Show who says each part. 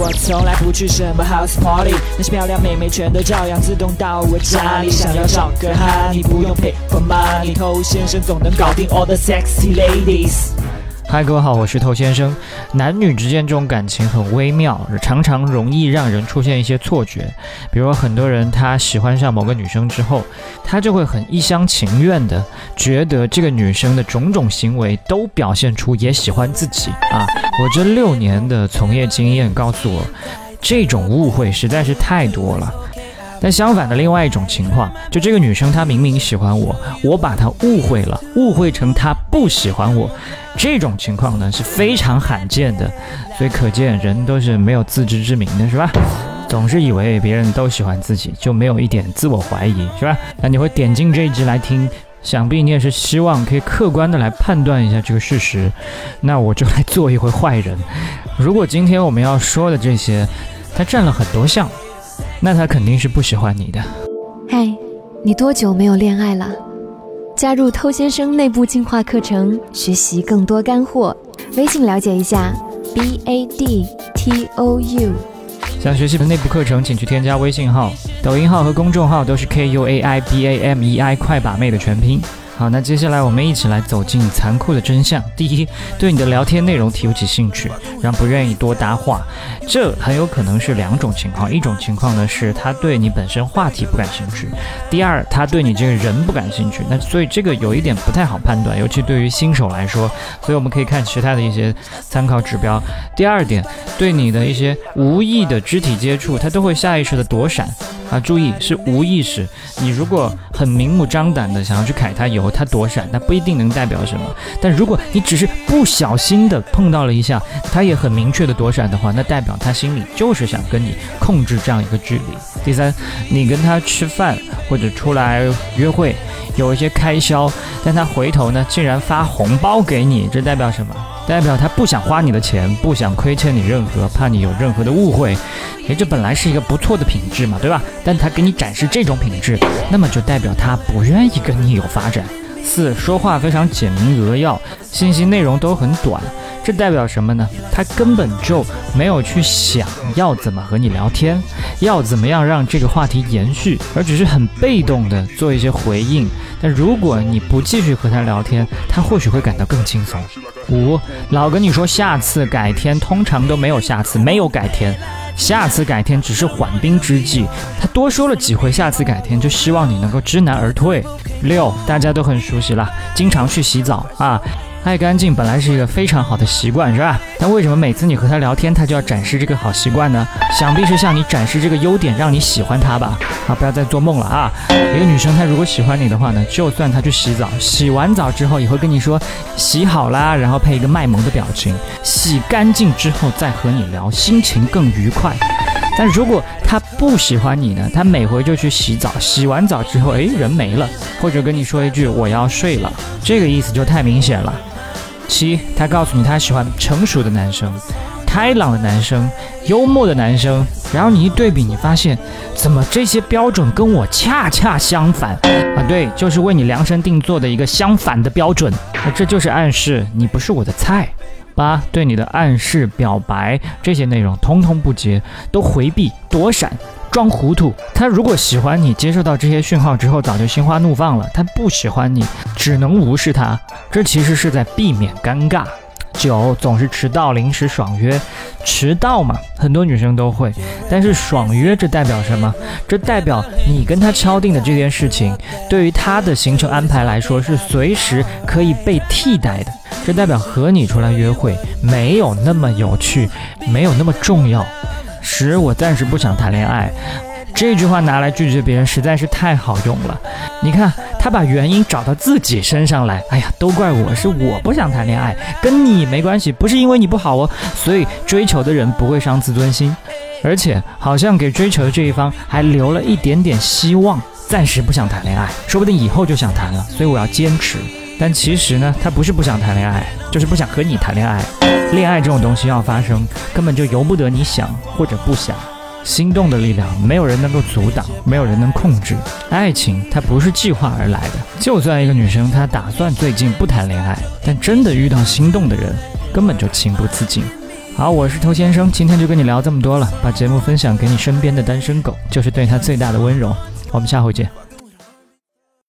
Speaker 1: 我从来不去什么 house party，那些漂亮妹妹全都照样自动到我家里。想要找个哈，你不用 pay for money，偷先生总能搞定 all the sexy ladies。
Speaker 2: 嗨，各位好，我是头先生。男女之间这种感情很微妙，常常容易让人出现一些错觉。比如很多人他喜欢上某个女生之后，他就会很一厢情愿的觉得这个女生的种种行为都表现出也喜欢自己啊。我这六年的从业经验告诉我，这种误会实在是太多了。但相反的，另外一种情况，就这个女生她明明喜欢我，我把她误会了，误会成她不喜欢我，这种情况呢是非常罕见的。所以可见人都是没有自知之明的，是吧？总是以为别人都喜欢自己，就没有一点自我怀疑，是吧？那你会点进这一集来听，想必你也是希望可以客观的来判断一下这个事实。那我就来做一回坏人。如果今天我们要说的这些，它占了很多项。那他肯定是不喜欢你的。
Speaker 3: 嗨，你多久没有恋爱了？加入偷先生内部进化课程，学习更多干货。微信了解一下，b a d t o u。
Speaker 2: 想学习的内部课程，请去添加微信号、抖音号和公众号，都是 k u a i b a m e i 快把妹的全拼。好，那接下来我们一起来走进残酷的真相。第一，对你的聊天内容提不起兴趣，让不愿意多搭话，这很有可能是两种情况。一种情况呢是他对你本身话题不感兴趣；第二，他对你这个人不感兴趣。那所以这个有一点不太好判断，尤其对于新手来说。所以我们可以看其他的一些参考指标。第二点，对你的一些无意的肢体接触，他都会下意识的躲闪。啊，注意是无意识。你如果很明目张胆的想要去揩他油，他躲闪，那不一定能代表什么。但如果你只是不小心的碰到了一下，他也很明确的躲闪的话，那代表他心里就是想跟你控制这样一个距离。第三，你跟他吃饭或者出来约会，有一些开销，但他回头呢竟然发红包给你，这代表什么？代表他不想花你的钱，不想亏欠你任何，怕你有任何的误会。诶，这本来是一个不错的品质嘛，对吧？但他给你展示这种品质，那么就代表他不愿意跟你有发展。四，说话非常简明扼要，信息内容都很短，这代表什么呢？他根本就没有去想要怎么和你聊天，要怎么样让这个话题延续，而只是很被动的做一些回应。但如果你不继续和他聊天，他或许会感到更轻松。五，老跟你说下次、改天，通常都没有下次，没有改天，下次、改天只是缓兵之计。他多说了几回下次、改天，就希望你能够知难而退。六，大家都很熟悉了，经常去洗澡啊。爱干净本来是一个非常好的习惯，是吧？但为什么每次你和他聊天，他就要展示这个好习惯呢？想必是向你展示这个优点，让你喜欢他吧？啊，不要再做梦了啊！一个女生她如果喜欢你的话呢，就算她去洗澡，洗完澡之后也会跟你说洗好啦，然后配一个卖萌的表情，洗干净之后再和你聊，心情更愉快。但如果他不喜欢你呢？他每回就去洗澡，洗完澡之后，哎，人没了，或者跟你说一句我要睡了，这个意思就太明显了。七，他告诉你他喜欢成熟的男生，开朗的男生，幽默的男生，然后你一对比，你发现怎么这些标准跟我恰恰相反啊？对，就是为你量身定做的一个相反的标准，那这就是暗示你不是我的菜。八对你的暗示、表白这些内容，通通不接，都回避、躲闪、装糊涂。他如果喜欢你，接受到这些讯号之后，早就心花怒放了；他不喜欢你，只能无视他。这其实是在避免尴尬。九总是迟到、临时爽约，迟到嘛，很多女生都会。但是爽约这代表什么？这代表你跟他敲定的这件事情，对于他的行程安排来说是随时可以被替代的。这代表和你出来约会没有那么有趣，没有那么重要。十，我暂时不想谈恋爱。这句话拿来拒绝别人实在是太好用了。你看，他把原因找到自己身上来。哎呀，都怪我，是我不想谈恋爱，跟你没关系，不是因为你不好哦。所以追求的人不会伤自尊心，而且好像给追求的这一方还留了一点点希望，暂时不想谈恋爱，说不定以后就想谈了。所以我要坚持。但其实呢，他不是不想谈恋爱，就是不想和你谈恋爱。恋爱这种东西要发生，根本就由不得你想或者不想。心动的力量，没有人能够阻挡，没有人能控制。爱情它不是计划而来的。就算一个女生她打算最近不谈恋爱，但真的遇到心动的人，根本就情不自禁。好，我是头先生，今天就跟你聊这么多了，把节目分享给你身边的单身狗，就是对他最大的温柔。我们下回见。